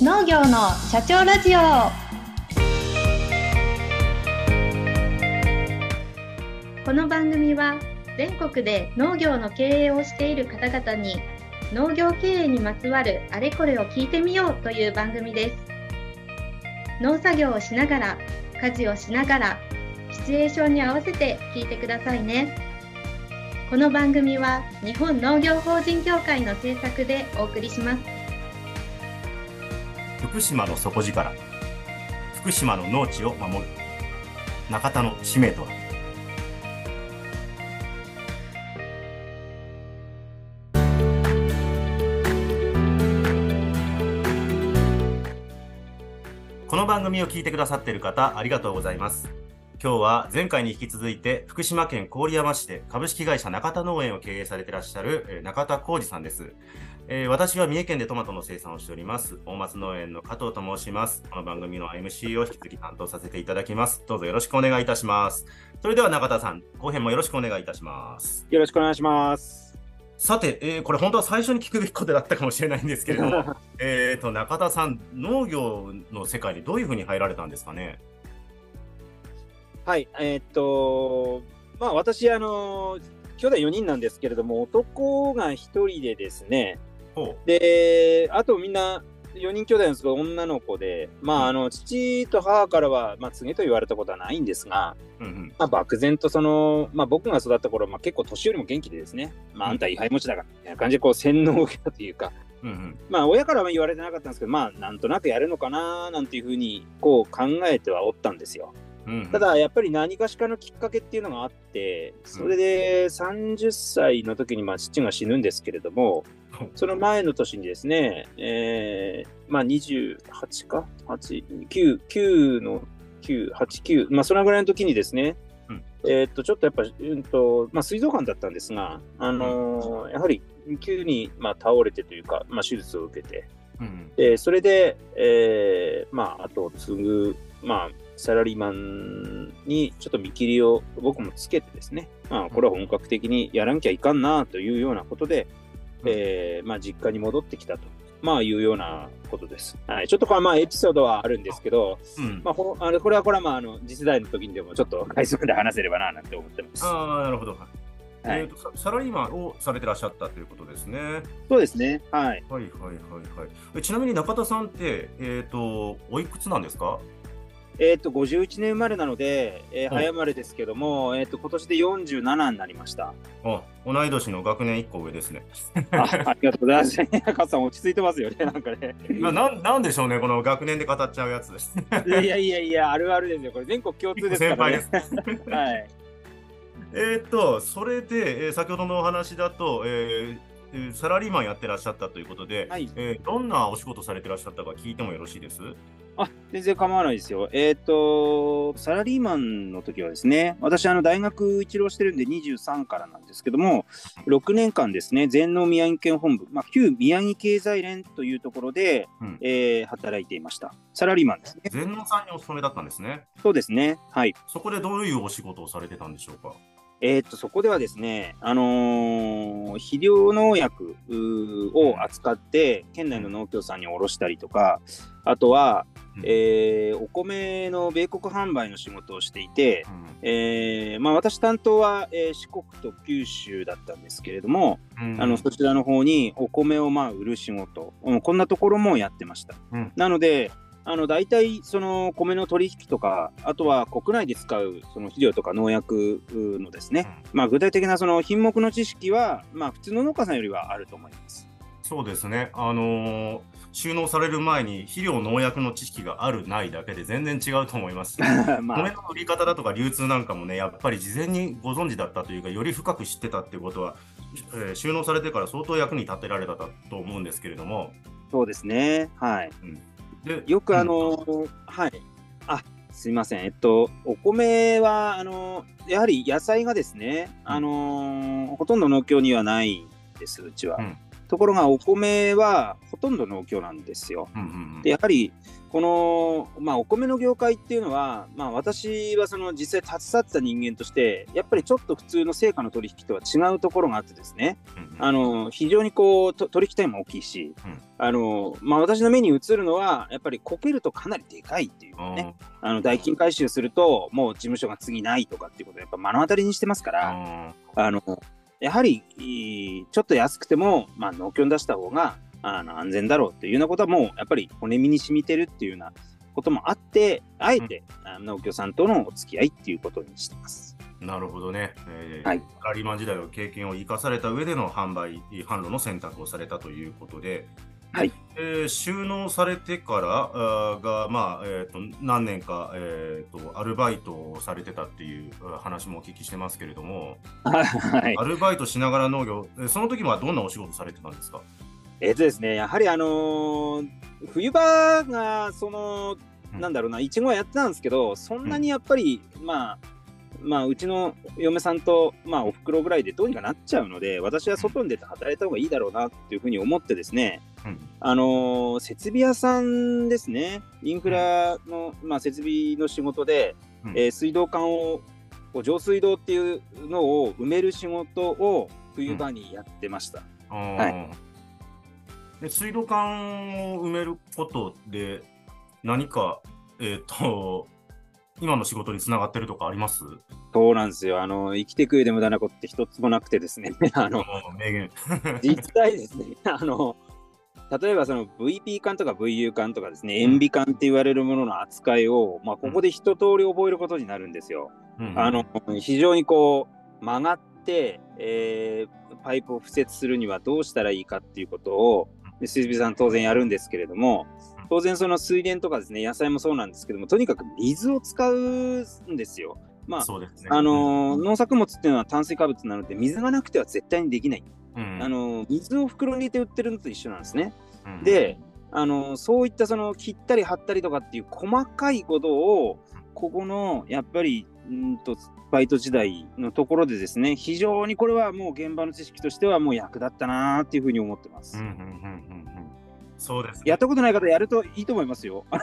農業の社長ラジオ。この番組は全国で農業の経営をしている方々に農業経営にまつわるあれこれを聞いてみようという番組です。農作業をしながら家事をしながらシチュエーションに合わせて聞いてくださいね。この番組は日本農業法人協会の制作でお送りします。福島の底力。福島の農地を守る。中田の使命とは。この番組を聞いてくださっている方ありがとうございます。今日は前回に引き続いて福島県郡山市で株式会社中田農園を経営されていらっしゃるえー中田浩二さんです。えー私は三重県でトマトの生産をしております大松農園の加藤と申します。この番組の MC を引き続き担当させていただきます。どうぞよろしくお願いいたします。それでは中田さん後編もよろしくお願いいたします。よろしくお願いします。さて、えーこれ本当は最初に聞くべきことだったかもしれないんですけれども。えーと中田さん農業の世界にどういうふうに入られたんですかね？はい、えーっと、まあ私、あの、兄弟4人なんですけれども、男が1人でですね、ほで、あとみんな4人兄弟なんですけど、女の子で、まあ、あの、父と母からは、まあ、告げと言われたことはないんですが、う、うんうん、まあ、漠然とその、まあ、僕が育った頃、まあ、結構年よりも元気でですね、まあ、あんた位牌持ちだから、みたいな感じで、こう、洗脳を受けたというか、うんうん。まあ、親からは言われてなかったんですけど、まあ、なんとなくやるのかな、なんていうふうに、こう、考えてはおったんですよ。ただやっぱり何かしかのきっかけっていうのがあって、それで30歳の時にまあ父が死ぬんですけれども、その前の年にですね、えーまあ28か ?8、9、9の9、8、9、まあそのぐらいの時にですね、うん。えーっと、ちょっとやっぱ、うんと、まあ水道管だったんですが、あのーやはり急にまあ倒れてというか、まあ手術を受けて、うんうん。でそれで、えーまあ、あとを継ぐ、まあ、サラリーマンにちょっと見切りを僕もつけてですね、まあ、これは本格的にやらなきゃいかんなというようなことで、うんえーまあ、実家に戻ってきたと、まあ、いうようなことです。はい、ちょっとこれはまあエピソードはあるんですけど、うんまあ、ほあのこれはこれはまああの次世代の時にでもちょっと回数で話せればななんて思ってます。ああなるほど、はいえーとさサラリーマンをされてらっしゃったということですね。そうですね。はい。はいはいはいはい。えちなみに中田さんって、えっ、と、おいくつなんですか？えっ、と、51年生まれなので、えーはい早生まれですけども、えっ、と、今年で47になりました。あ同い年の学年1個上ですね。あありがとうございます。赤さん落ち着いてますよね、なんかね。ななんなんでしょうね、この学年で語っちゃうやつです。いやいやいやあるあるですよ。これ全国共通ですからね。先輩です。はい。えっと、それで、えー先ほどのお話だと、えーえーサラリーマンやってらっしゃったということで、はい。えーどんなお仕事されてらっしゃったか聞いてもよろしいです？あ、全然構わないですよ。えっ、と、サラリーマンの時はですね、私、あの、大学一浪してるんで23からなんですけども、6年間ですね、全農宮城県本部、まあ、旧宮城経済連というところで、うんえー働いていました。サラリーマンですね。全農さんにお勤めだったんですね。そうですね。はい。そこでどういうお仕事をされてたんでしょうか？えーっと、そこではですね、あのー肥料農薬を扱って、県内の農協さんに卸したりとか、あとは、うん。えーお米の米国販売の仕事をしていて、えーまあ、私担当は、えー四国と九州だったんですけれども、うん。あのそちらの方にお米をまあ売る仕事、うんこんなところもやってました。うん。なので、あの大体その米の取引とか、あとは国内で使うその肥料とか農薬のですね、まあ、具体的なその品目の知識は、まあ、普通の農家さんよりはあると思います。そうですね、あのー収納される前に肥料、農薬の知識がある、ないだけで全然違うと思います。し、ま米あ、の売り方だとか流通なんかもね、やっぱり事前にご存知だったというか、より深く知ってたっていうことは、えー収納されてから相当役に立てられたと思うんですけれども、そうですね。はい。でよくあのーはい。あ、すいません。えっと、お米は、あのーやはり野菜がですね、あのーほとんど農協にはないです、うちは。うんところがお米はほとんど農協なんですよ。うんうんうん。でやはりこの、まあ、お米の業界っていうのは、まあ、私はその実際携わってた人間としてやっぱりちょっと普通の成果の取引とは違うところがあってですね。うんうん。あの非常にこうと取引単位も大きいし、うん。あのまあ、私の目に映るのはやっぱりこけるとかなりでかいっていうね。あの代金回収するともう事務所が次ないとかっていうことをやっぱ目の当たりにしてますから。ああのやはりちょっと安くても、まあ、農協に出した方があの安全だろうっていうようなことはもうやっぱり骨身に染みてるっていうようなこともあってあえて、農協さんとのお付き合いっていうことにしてます。ーなるほどね。えーはいサラリーマン時代の経験を生かされた上での販売、販路の選択をされたということで、はい。えー収納されてからあーが、まあえー、と何年か、えー、とアルバイトをされてたっていう話もお聞きしてますけれども、はい。アルバイトしながら農業、えーその時はどんなお仕事されてたんですか？えっとですね、やはりあのー冬場が、その、うん。なんだろうな、いちごはやってたんですけど、そんなにやっぱり、まあ、まあ、うちの嫁さんと、まあ、お袋ぐらいでどうにかなっちゃうので、私は外に出て働いた方がいいだろうなっていうふうに思ってですね、うん。あのー設備屋さんですね、インフラの、まあ、設備の仕事で、うん。えー水道管を、こう上水道っていうのを埋める仕事を冬場にやってました。あー。はで水道管を埋めることで何か、えー、と今の仕事につながってるとかあります？そうなんですよ。あの、生きてく上で無駄なことって一つもなくてですね、あの、名言。実際ですね、あの、例えばその VP 管とか VU 管とかですね、塩ビ管って言われるものの扱いを、まあ、ここで一通り覚えることになるんですよ。うんあの、非常にこう、曲がって、えーパイプを敷設するにはどうしたらいいかっていうことを、で水備さん当然やるんですけれども、当然その水田とかですね、野菜もそうなんですけども、とにかく水を使うんですよ。まあ、そうですね。あのー農作物っていうのは炭水化物なので水がなくては絶対にできない、うん、あのー水を袋に入れて売ってるのと一緒なんですね、うん。で、あのーそういったその切ったり貼ったりとかっていう細かいことをここのやっぱりんーとバイト時代のところでですね非常にこれはもう現場の知識としてはもう役立ったなーっていうふうに思ってます、うんうんうんうんうんそうですね。やったことない方やるといいと思いますよ。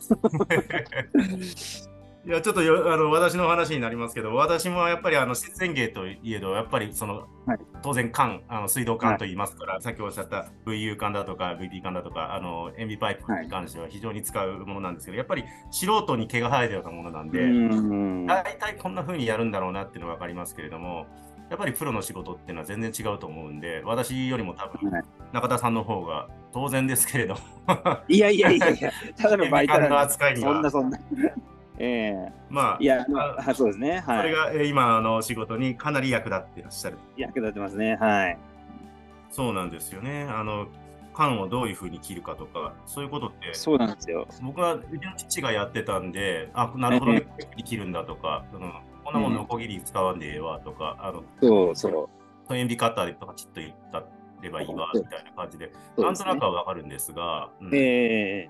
いやちょっとよあの私の話になりますけど、私もやっぱりあの節電芸といえど、やっぱりその、はい。当然管、あの水道管と言いますから、さっきおっしゃった VU 管だとか VP 管だとか、あの塩ビパイプに関しては非常に使うものなんですけど、やっぱり素人に毛が生えたようなものなんで、うん大体こんな風にやるんだろうなっていうのは分かりますけれども、やっぱりプロの仕事っていうのは全然違うと思うんで、私よりも多分はい中田さんの方が当然ですけれども、いやいやいやいや ただのバイト管の扱いには、そんなそんなええまあ、いや、まあ、そうですね。はい。それがえー今の仕事にかなり役立っていらっしゃる。役立ってますね。はい。そうなんですよね。あの、缶をどういうふうに切るかとか、そういうことって、そうなんですよ。僕はうちの父がやってたんで、あ、なるほどね、切るんだとか、うん、こんなもんのこぎり使わんでええわとか、あの、そうそう。塩ビカッターでとかちっと言ったればいいわみたいな感じで、でなんとなくはわかるんですが、うんええ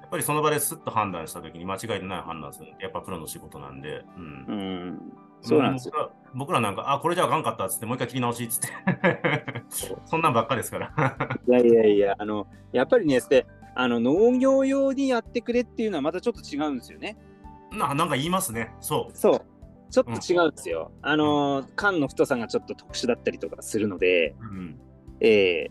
やっぱりその場ですっと判断したときに間違いのない判断するのってやっぱプロの仕事なんで、うんうん。そうなんですよ。僕らなんか、あ、これじゃあかんかったっつって、もう一回切り直しっつって。そんなんばっかですから。いやいやいや、あの、やっぱりね、であの農業用にやってくれっていうのはまたちょっと違うんですよね。ななんか言いますね。そう。そう。ちょっと違うんですよ。あの、缶の太さがちょっと特殊だったりとかするので、うん。ええ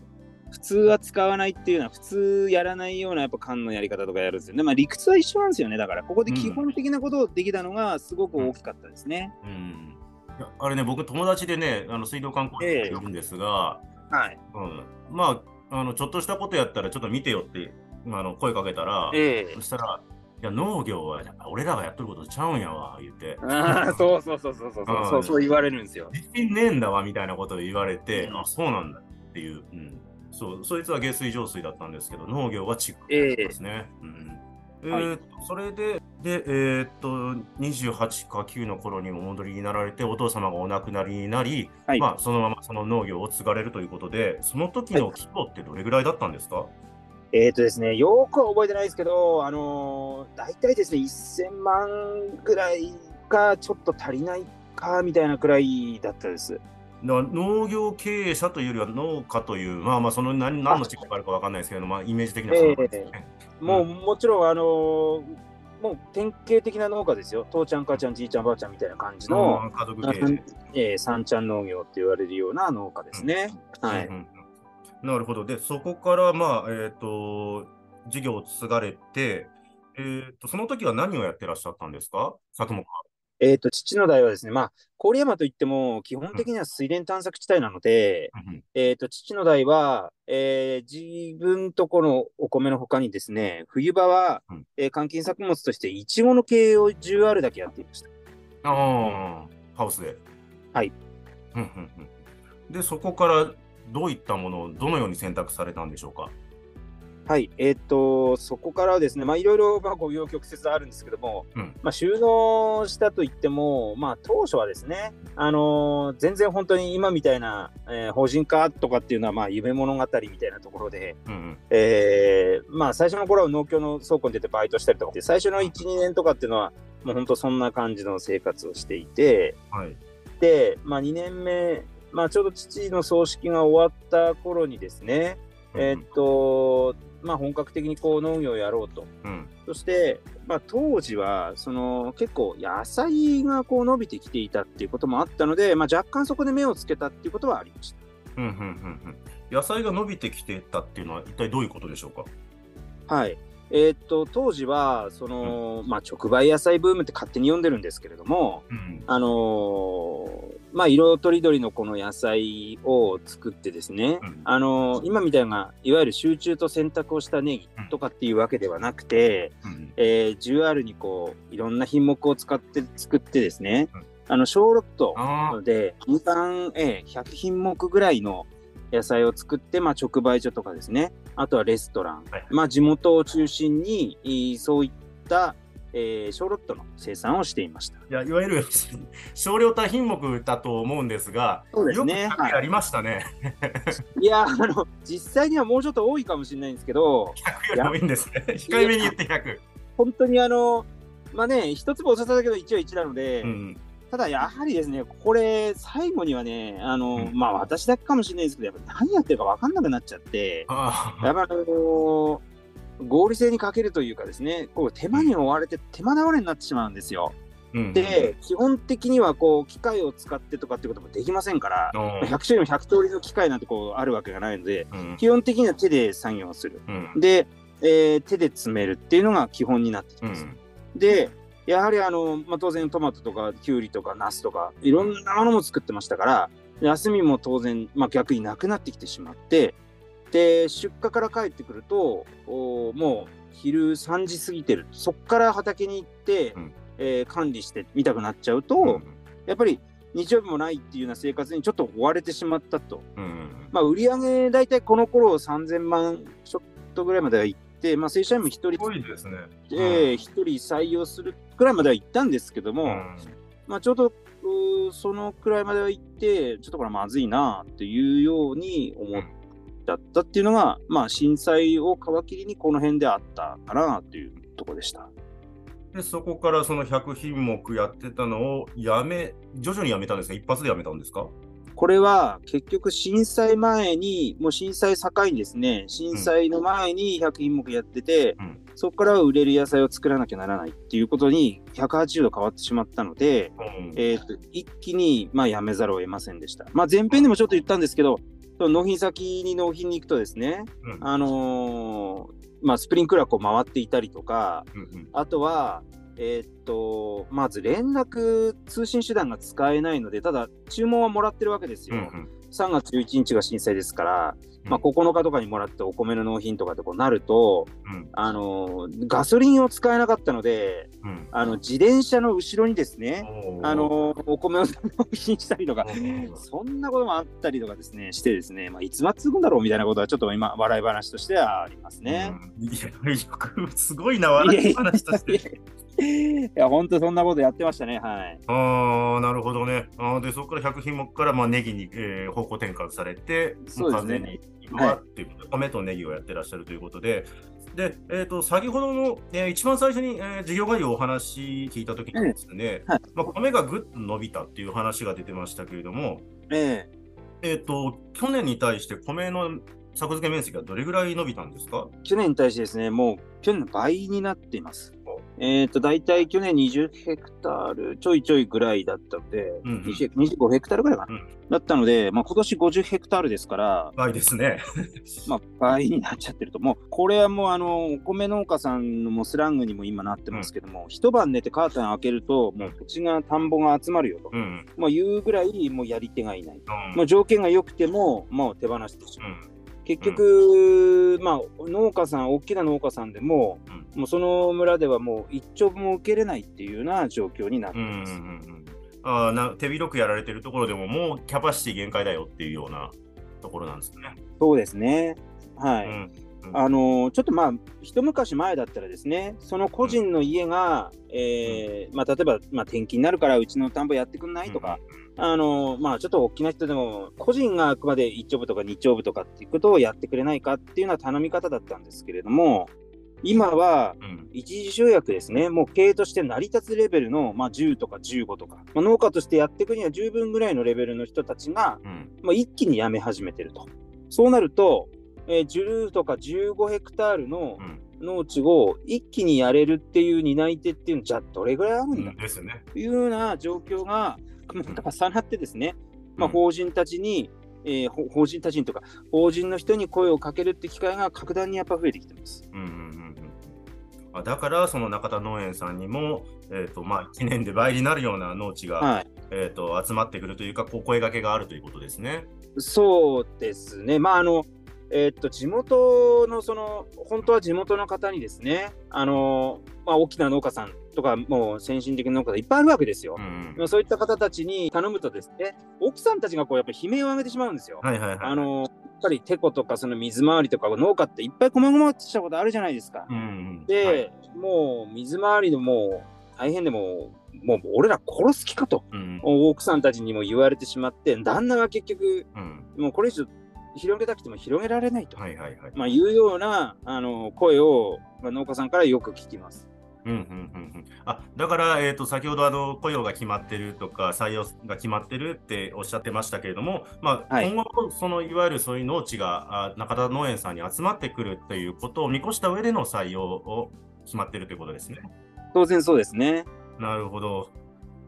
普通は使わないっていうのは普通やらないようなやっぱ缶のやり方とかやるんですよね。まあ理屈は一緒なんですよね。だからここで基本的なことをできたのがすごく大きかったですね。うん。いやあれね、僕、友達でね、あの水道管工事ええいるんですが、はい。うん、まああの、ちょっとしたことやったら、ちょっと見てよってあの声かけたら、ええそしたら、いや、農業は俺らがやっとることちゃうんやわ、言って。ああ、そうそうそうそうそうそう、うんそう言われるんですよ。自信ねえんだわみたいなことを言われて、うんあそうなんだっていう、うん、そうそいつは下水浄水だったんですけど農業はチックええ。ですね。うん。えはい。ーとそれで、で、えーっと、28か9の頃にお戻りになられて、お父様がお亡くなりになり、はい。まあ、そのままその農業を継がれるということで、その時の規模ってどれぐらいだったんですか、えっ、とですね、よくは覚えてないですけど、あのー、大体ですね、1000万ぐらいか、ちょっと足りないか、みたいなくらいだったです。農業経営者というよりは農家という、まあまあ、その何何の違いがあるかわかんないですけど、まあ、イメージ的なそうですね。もう、もちろん、あのーもう典型的な農家ですよ。父ちゃん、母ちゃん、じいちゃん、ばあちゃんみたいな感じの、家族経営。えー三ちゃん農業って言われるような農家ですね。はい。うんうんうんなるほど。で、そこから、まあ、えっ、と、事業を継がれて、えっ、と、その時は何をやってらっしゃったんですか？作目は。えっ、と、父の代はですね、まあ、郡山といっても、基本的には水田探索地帯なので、うんえっ、と、父の代は、えー自分とこのお米の他にですね、冬場は、うんえー換金作物として、いちごの経営を10あるだけやっていました。ああ、ハウスで。はい。で、そこからどういったものをどのように選択されたんでしょうか？はい、えっ、と、そこからはですね、まあ、いろいろ、まあ、ご要曲折あるんですけども、うんまあ、収納したといっても、まあ、当初はですね、あのー全然本当に今みたいな、えー法人化とかっていうのは、まあ、夢物語みたいなところで、うんうん。えーまあ、最初の頃は農協の倉庫に出てバイトしたりとかって、最初の1、2年とかっていうのは、もう本当そんな感じの生活をしていて、はい。で、まあ、2年目、まあ、ちょうど父の葬式が終わった頃にですね、えーっと、まあ、本格的にこう農業をやろうと。うん。そして、まあ、当時はその結構野菜がこう伸びてきていたっていうこともあったので、まあ、若干そこで目をつけたっていうことはありました。うんうんうんうん。野菜が伸びてきてたっていうのは一体どういうことでしょうか？はい。えーっと、当時は、その、まあ、直売野菜ブームって勝手に読んでるんですけれども、うん。あのーまあ、色とりどりのこの野菜を作ってですね、うん。あのー今みたいな、いわゆる集中と選択をしたネギとかっていうわけではなくて、うん。えー、10R にこう、いろんな品目を使って作ってですね、うん。あの、小ロットあで、年間、えー100品目ぐらいの野菜を作って、まあ、直売所とかですね、あとはレストラン、はいまあ、地元を中心に、いそういった、えー小ロットの生産をしていました。いやいわゆる少量多品目だと思うんですが、そうですねよく100やりましたね。いや、あの、実際にはもうちょっと多いかもしれないんですけど、100よりもいいんですね。控えめに言って100。本当にあの、まあね、一粒お茶だけど1は1なので、うんただやはりですね、これ、最後にはね、あの、うん。まあ私だけかもしれないですけど、やっぱ何やってるか分かんなくなっちゃって、あやっぱりあの合理性に欠けるというかですね、こう手間に追われて手間倒れになってしまうんですよ。うん。で、基本的にはこう機械を使ってとかってこともできませんから、うん。100種類も100通りの機械なんてこうあるわけがないので、うん。基本的には手で作業する。うん。で、えー手で詰めるっていうのが基本になってきうます。ん。で、やはりあの、まあ、当然トマトとかキュウリとかナスとかいろんなものも作ってましたから、休みも当然、まあ、逆になくなってきてしまって、で、出荷から帰ってくると、おもう昼3時過ぎてる。そっから畑に行って、うんえー管理してみたくなっちゃうと、やっぱり日曜日もないっていうような生活にちょっと追われてしまったと。うんまあ、売り上げ大体この頃3000万ちょっとぐらいまでは行って、まあ、正社員も1人ですね。えー、1人採用するくらいまでは行ったんですけども、うん。まあ、ちょうどそのくらいまでは行って、ちょっとこれまずいなっていうように思っちゃったっていうのが、まあ、震災を皮切りにこの辺であったかなというところでした。でそこからその100品目やってたのをやめ、徐々にやめたんですか？一発でやめたんですか？これは結局震災前に、もう震災境にですね、震災の前に100品目やってて、うん。そこからは売れる野菜を作らなきゃならないっていうことに180度変わってしまったので、うん。えーと一気に、まあ、やめざるを得ませんでした。まあ、前編でもちょっと言ったんですけど、その納品先に納品に行くとですね、うん。あのーまあ、スプリンクラーこう回っていたりとか、うんうん。あとは、えーっと、まず連絡通信手段が使えないので、ただ注文はもらってるわけですよ。うん3月11日が震災ですから、うん。まあ、9日とかにもらってお米の納品とかってこうなると、うん。あのーガソリンを使えなかったので、うん。あの自転車の後ろにですね、あのーお米を納品したりとか、うんそんなこともあったりとかですね、してですね、まあ、いつまつぐんだろうみたいなことはちょっと今、笑い話としてはありますね。うん。いや、すごいな、笑い話として。いや、本当そんなことやってましたね、はい。ああ、なるほどね。あーで、そこから100品目から、まあ、ネギに、えー方向転換されて、そうですね。も完全に今はっていうことで、米とネギをやってらっしゃるということで、で、えっ、と、先ほどの、えー一番最初に、えー事業概要をお話聞いたときにですね、はい。まあ、米がぐっと伸びたっていう話が出てましたけれども、ええ。っ、と、去年に対して米の作付け面積はどれぐらい伸びたんですか？去年に対してですね、もう去年の倍になっています。えっ、と、大体去年20ヘクタールちょいちょいぐらいだったので、うんうん。20 25ヘクタールぐらいかな、うん。だったので、まあ、今年50ヘクタールですから、倍ですね。まあ、倍になっちゃってると、もう、これはもう、あの、お米農家さんのもうスラングにも今なってますけども、一晩寝てカーテン開けると、もう土地が田んぼが集まるよと、うん。まあ、いうぐらい、もうやり手がいない。うん。もう条件が良くても、もう手放してしまう。うん結局、まあ、農家さん、大きな農家さんでも、うんもうその村ではもう一丁も受けれないっていうような状況になっていうんうんうます。んあーな手広くやられてるところでももうキャパシティ限界だよっていうようなところなんですね。そうですね。はい。うんあのちょっとまあ、一昔前だったらですね、その個人の家が、えーまあ、例えば、まあ、転勤になるからうちの田んぼやってくんないとか、あのまあ、ちょっと大きな人でも、個人があくまで一丁部とか二丁部とかっていうことをやってくれないかっていうような頼み方だったんですけれども、今はうん。一時集約ですね、もう経営として成り立つレベルの、まあ、10とか15とか、まあ、農家としてやっていくには十分ぐらいのレベルの人たちが、うん。まあ、一気に辞め始めてると。そうなると、えー10とか15ヘクタールのうん。農地を一気にやれるっていう担い手っていうのじゃあどれぐらいあるんだ？うんですね。というような状況がまあ重なってですね、まあ、うん法人たちに、えーほ法人たちにとか法人の人に声をかけるって機会が格段にやっぱ増えてきてます。うんうんうんうんあだからその中田農園さんにも、えーとまあ、1年で倍になるような農地が、はい、えー、と集まってくるというかこう声掛けがあるということですね。そうですね、まああのえーっと地元のその本当は地元の方にですね、あのまあ、大きな農家さんとか、もう先進的な農家さんいっぱいあるわけですよ。うんまあそういった方たちに頼むとですね、奥さんたちがこうやっぱり悲鳴を上げてしまうんですよ。はいはいはい。あのやっぱりテコとかその水回りとか農家っていっぱい細々としたことあるじゃないですか。うんうん、で、はいもう水回りでもう大変でもうもう俺ら殺す気かとうん奥さんたちにも言われてしまって旦那が結局うんもうこれ以上広げたくても広げられないと、はいはいはい。まあ、いうようなあの声を、まあ、農家さんからよく聞きます。うんうんうんうん、あだから、えー、と先ほどあの雇用が決まってるとか採用が決まってるっておっしゃってましたけれども、まあはい今後そのいわゆるそういう農地があ中田農園さんに集まってくるということを見越した上での採用を決まってるということですね。当然そうですね。なるほど。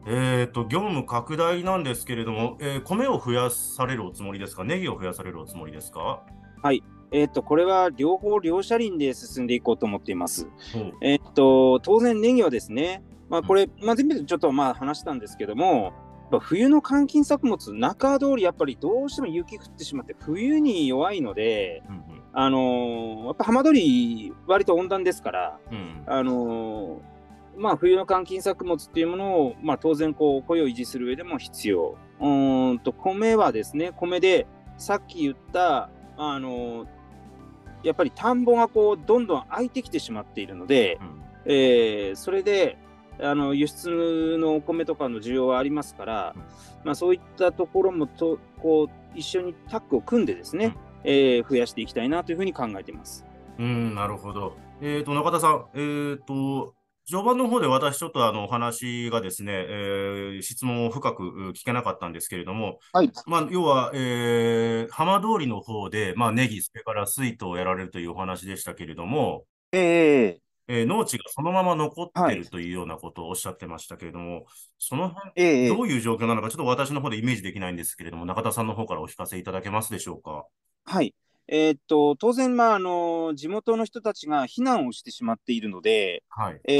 えー、と業務拡大なんですけれども、えー米を増やされるおつもりですか、ネギを増やされるおつもりですか？えっ、と、これは両方両車輪で進んでいこうと思っています。えっ、と、当然ネギはですね、まあこれ、まあ全部ちょっとまあ話したんですけども、冬の換金作物、中通りやっぱりどうしても雪降ってしまって、冬に弱いので、うん。あのーやっぱ浜鳥、割と温暖ですから、うんうん。あのーまあ冬の換金作物っていうものを、まあ当然こう、雇用を維持する上でも必要。うーんと、米はですね、米で、さっき言った、あのーやっぱり田んぼがこう、どんどん空いてきてしまっているので、うんえーそれで、あの輸出のお米とかの需要はありますから、うんまあ、そういったところもとこう一緒にタッグを組んでですね、えー増やしていきたいなというふうに考えています。うん、なるほど。えっ、と、中田さん、えっ、と、序盤の方で私ちょっとあのお話がですね、えー質問を深くう聞けなかったんですけれども、はい。まあ、要は、えー浜通りの方で、まあ、ネギ、それから水筒をやられるというお話でしたけれども、ええー農地がそのまま残ってはいいるというようなことをおっしゃってましたけれども、その辺、ええどういう状況なのか、ちょっと私の方でイメージできないんですけれども、中田さんの方からお聞かせいただけますでしょうか？はい。えーっと、当然、まあ、あの、地元の人たちが避難をしてしまっているので、はい。え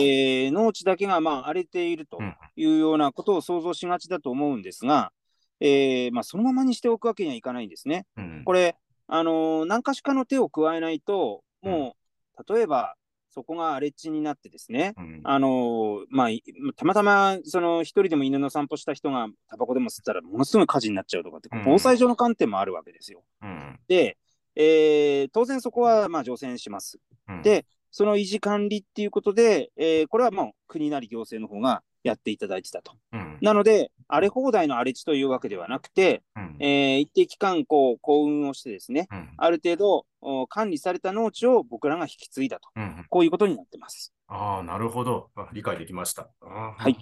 ー農地だけが、まあ、荒れているとうんいうようなことを想像しがちだと思うんですが、えーまあ、そのままにしておくわけにはいかないんですね。うんこれ、あの何かしかの手を加えないと、もう、例えば、そこが荒れ地になってですね、うんあのまあ、いたまたまその一人でも犬の散歩した人がタバコでも吸ったらものすごい火事になっちゃうとかって、うん防災上の観点もあるわけですよ。うんで、えー当然そこはまあ除染します。うんで、その維持管理っていうことで、えーこれはもう国なり行政の方がやっていただいてたと。うんなので、荒れ放題の荒れ地というわけではなくて、うんえー一定期間こう幸運をしてですね、うんある程度お管理された農地を僕らが引き継いだと、うんこういうことになってます。ああ、なるほど。あ理解できました。はい。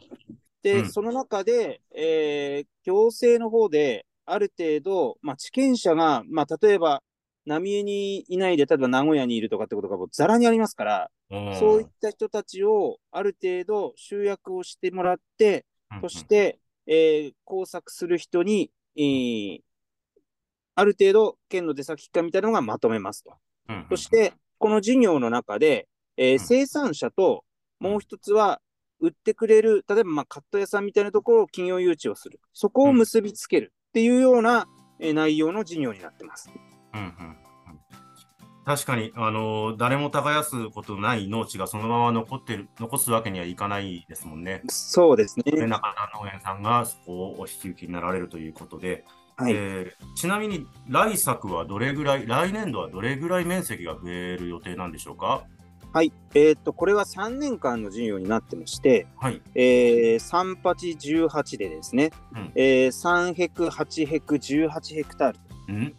で、うんその中で、えー行政の方で、ある程度、まあ、地権者が、まあ、例えば、浪江にいないで、例えば名古屋にいるとかってことがもうざらにありますから、うんそういった人たちをある程度集約をしてもらって、そし、て、えー工作する人に、えーある程度、県の出先機関みたいなのがまとめますと。そして、この事業の中で、えーうん生産者と、もう一つは、売ってくれる、例えば、まあ、カット屋さんみたいなところを企業誘致をする。そこを結びつけるっていうような、えー内容の事業になってます。うんうんうん確かに、あの誰も耕すことない農地がそのまま残ってる残すわけにはいかないですもんね。そうですね。で中田農園さんがそこをお引き受けになられるということで、はい。えーちなみに来作はどれぐらい、来年度はどれぐらい面積が増える予定なんでしょうか？はい。えーっと、これは3年間の事業になってまして、はい。えー、3八18でですね、うんえー、3ヘク、8ヘク、18ヘクタール、うん。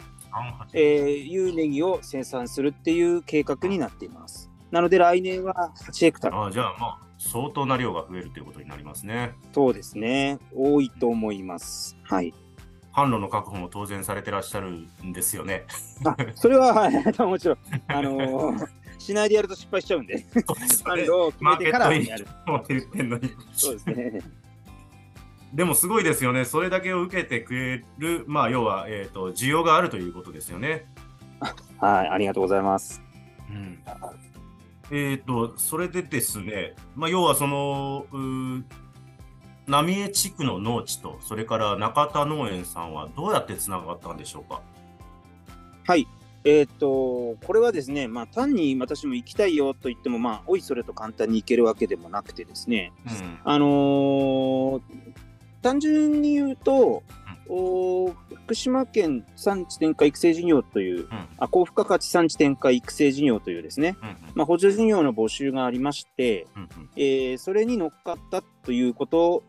えー、いうネギを生産するっていう計画になっています。なので来年は8ヘクタール。あじゃあ、まあ、相当な量が増えるということになりますね。そうですね。多いと思います。はい。販路の確保も当然されてらっしゃるんですよね。あ、それは、はい、もちろん、あのー しないでやると失敗しちゃうんで、販ね。路を決めてからやる。そうですね。でもすごいですよね。それだけを受けてくれる、まあ、要は、えっ、と、需要があるということですよね。はい、ありがとうございます。うん。えっ、と、それでですね、まあ、要はその、浪江地区の農地と、それから中田農園さんはどうやってつながったんでしょうか？はい。えーっと、これはですね、まあ、単に私も行きたいよと言っても、まあ、おいそれと簡単に行けるわけでもなくてですね、うん。あのー単純に言うと、お福島県産地転化育成事業という、うん。あ高付加価値産地転化育成事業というですね、うん。まあ、補助事業の募集がありまして、うん。えーそれに乗っかったということ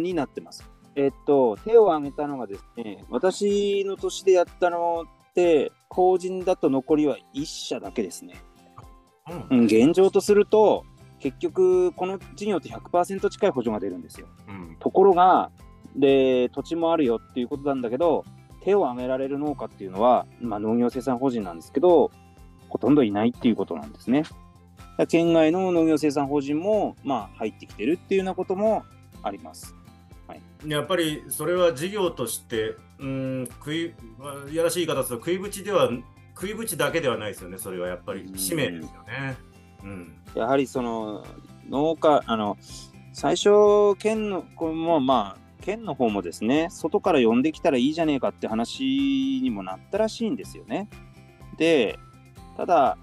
になってます。えっと、手を挙げたのがですね、私の年でやったのって、法人だと残りは1社だけですね。うん。うん、現状とすると、結局、この事業って100%近い補助が出るんですよ。うん。ところが、で、土地もあるよっていうことなんだけど、手を挙げられる農家っていうのは、まあ、農業生産法人なんですけど、ほとんどいないっていうことなんですね。県外の農業生産法人も、まあ、入ってきてるっていうようなこともあります。やっぱりそれは事業として、うん、食い、やらしい言い方すると、食いぶちでは、食いぶちだけではないですよね、それはやっぱり使命ですよね。うん。やはりその農家、あの、最初、県の、これもまあ、県の方もですね、外から呼んできたらいいじゃねえかって話にもなったらしいんですよね。で、ただ、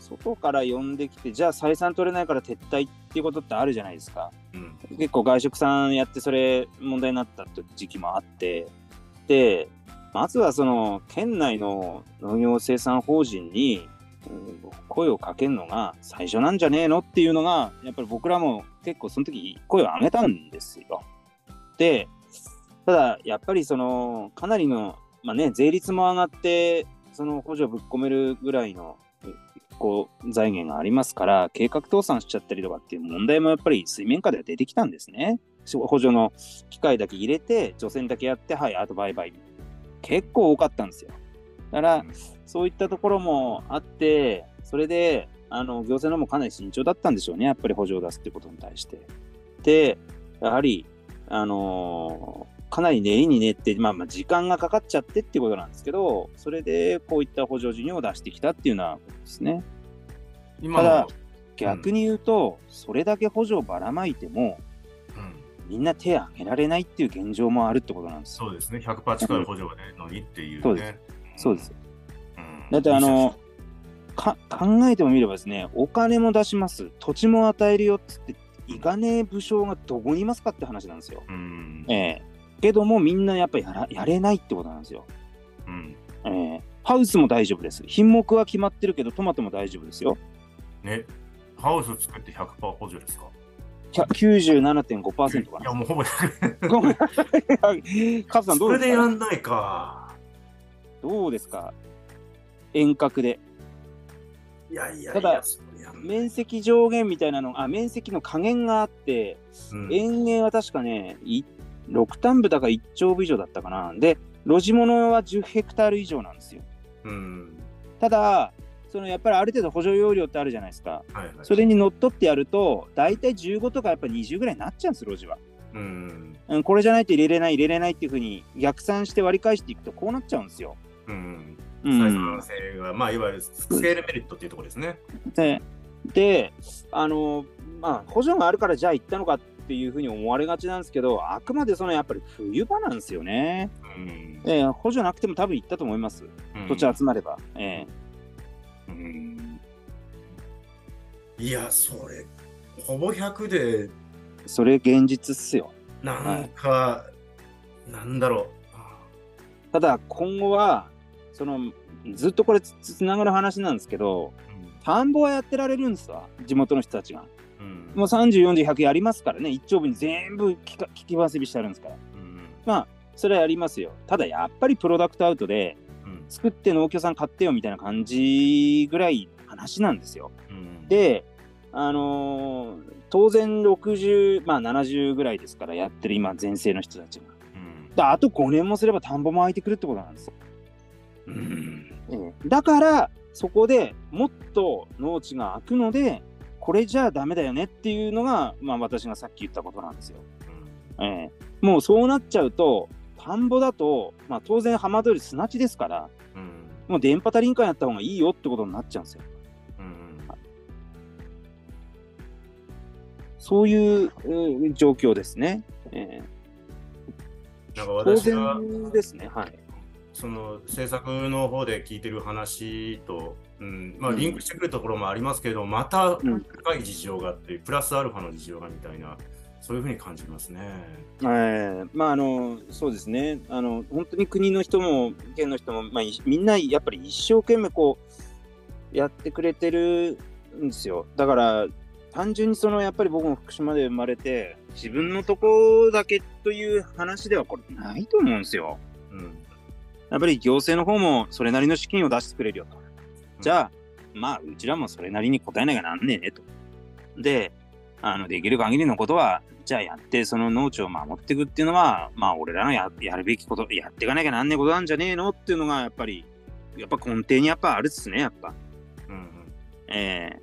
外から呼んできて、じゃあ採算取れないから撤退っていうことってあるじゃないですか。うん。結構外食さんやってそれ問題になったって時期もあって、で、まずはその県内の農業生産法人にうん声をかけるのが最初なんじゃねえのっていうのが、やっぱり僕らも結構その時声を上げたんですよ。で、ただやっぱりそのかなりの、まあね、税率も上がって、その補助ぶっ込めるぐらいのこう財源がありますから、計画倒産しちゃったりとかっていう問題もやっぱり水面下では出てきたんですね。補助の機械だけ入れて、除染だけやって、はい、あとバイバイ。結構多かったんですよ。だから、そういったところもあって、それで、あの行政の方もかなり慎重だったんでしょうね、やっぱり補助を出すってことに対して。で、やはり、あのーかなり練りに練って、まあ、まあ時間がかかっちゃってっていうことなんですけど、それでこういった補助事業を出してきたっていうようなことですね。ただ、逆に言うと、それだけ補助をばらまいても、うん、みんな手を挙げられないっていう現状もあるってことなんですよ。そうですね、100%近い補助が出るのにっていうね。そうですそうです。うんだってあの、か考えてもみればですね、お金も出します、土地も与えるよっつって、いかねえ武将がどこにいますかって話なんですよ。うん。ええけどもみんなやっぱりやらやれないってことなんですよ。うん。ええハウスも大丈夫です。品目は決まってるけど、トマトも大丈夫ですよ。ね、ハウス作って100%補助ですか？97.5%かいや、な。もうほぼ100%。ごめんなさい。カズさんどそうれでやですかんないか。どうですか？遠隔で。いやいやただ面積上限みたいなの、あ、面積の加減があって、うん園芸は確かね、い6単部だか1丁部以上だったかな。で、露地物は10ヘクタール以上なんですよ。うん。ただ、そのやっぱりある程度補助容量ってあるじゃないですか。はいはい。それにのっとってやると、大体15とかやっぱ20ぐらいになっちゃうんです、露地は。うん。うん、これじゃないと入れれない、入れれないっていうふうに逆算して割り返していくとこうなっちゃうんですよ。うん。う採ん算、性が、まあ、いわゆるスケールメリットっていうところですね。でで、あの、まあ、補助があるからじゃあ行ったのかっていうふうに思われがちなんですけど、あくまでそのやっぱり冬場なんですよね。うん。えー補助なくても多分行ったと思います。土地集まれば。えうん。いや、それ、ほぼ100で、ーそれ現実っすよ。なんか、なんだろう。ただ、今後は、その、ずっとこれつつながる話なんですけど、田んぼはやってられるんですわ、地元の人たちが。うん。もう30、40、100やりますからね、一丁分に全部聞か聞き回せびしてあるんですから。うん。まあ、それはやりますよ。ただ、やっぱりプロダクトアウトで、うん。作って農協さん買ってよみたいな感じぐらい話なんですよ。うん、で、あのー当然60、まあ70ぐらいですから、やってる今、全盛の人たちが。うん。であと5年もすれば田んぼも空いてくるってことなんですよ。うん。だから、そこでもっと農地が空くので、これじゃあダメだよねっていうのが、まあ私がさっき言ったことなんですよ。ええもうそうなっちゃうと、田んぼだと、まあ当然浜通り砂地ですから、うん。もう電波タリンカーやった方がいいよってことになっちゃうんですよ。うん。そういう、うん状況ですね。ええなんか当私は、然ですね。はい。その制作の方で聞いてる話と、うんまあ、うん。リンクしてくるところもありますけれども、またうん。深い事情があって、プラスアルファの事情がみたいな、そういうふうに感じますね。えーまああのそうですね。あの本当に国の人も県の人も、まあ、いみんなやっぱり一生懸命こうやってくれてるんですよ。だから単純にそのやっぱり僕も福島で生まれて自分のとこだけという話ではこれないと思うんですよ。うん。やっぱり行政の方もそれなりの資金を出してくれるよと。じゃあまあうちらもそれなりに答えなきゃなんねえねと。であのできる限りのことはじゃあやってその農地を守っていくっていうのはまあ俺らのややるべきことやっていかなきゃなんねえことなんじゃねえのっていうのがやっぱりやっぱ根底にやっぱあるっすねやっぱ。うんうん。ええ。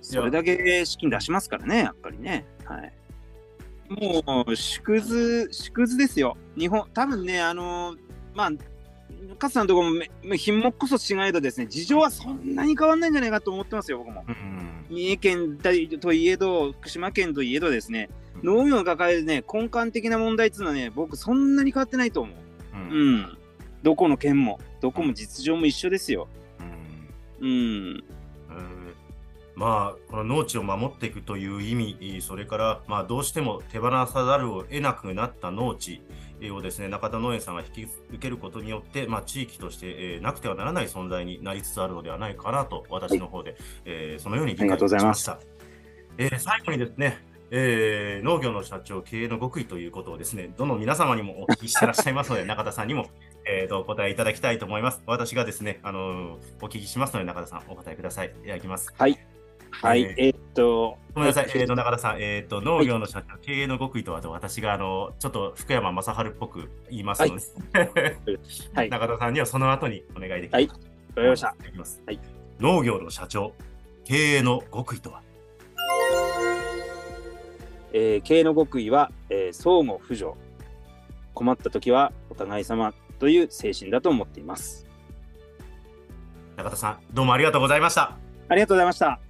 それだけ資金出しますからねやっぱりね。はいもう縮図縮図ですよ。日本多分ねあのまあ勝さんのところもめ品目こそ違えどですね事情はそんなに変わんないんじゃないかと思ってますよ僕も。うん三重県だといえど、福島県といえどですね、農業が抱えるね、根幹的な問題っていうのはね、僕そんなに変わってないと思う。ううん。ん。どこの県も、どこも実情も一緒ですよ。うんまあ、この農地を守っていくという意味、それから、まあ、どうしても手放さざるを得なくなった農地をですね、中田農園さんが引き受けることによって、まあ、地域として、えーなくてはならない存在になりつつあるのではないかなと、私の方で、えーそのように理ありがとうございますしました。えー最後にですね、えー農業の社長経営の極意ということをですね、どの皆様にもお聞きしてらっしゃいますので、中田さんにも、えーとお答えいただきたいと思います。私がですね、あのーお聞きしますので、中田さん、お答えください。いただきます。はい。はい。えーえーっと、ごめんなさい、えーと、は中田さん、えーと、農業の社長、経営の極意とは、私が、あの、ちょっと福山雅治っぽく言いますので、はい中田さんにはその後にお願いできます。はいわかりました。いきます。はい農業の社長、経営の極意とは、えー経営の極意は、えー相互扶助。困った時はお互い様という精神だと思っています。中田さん、どうもありがとうございました。ありがとうございました。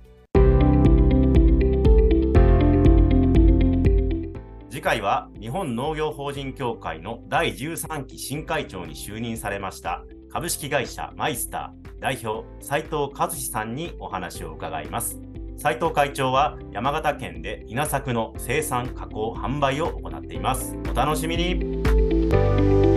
次回は日本農業法人協会の第13期新会長に就任されました株式会社マイスター代表斉藤和志さんにお話を伺います。斉藤会長は山形県で稲作の生産加工販売を行っています。お楽しみに。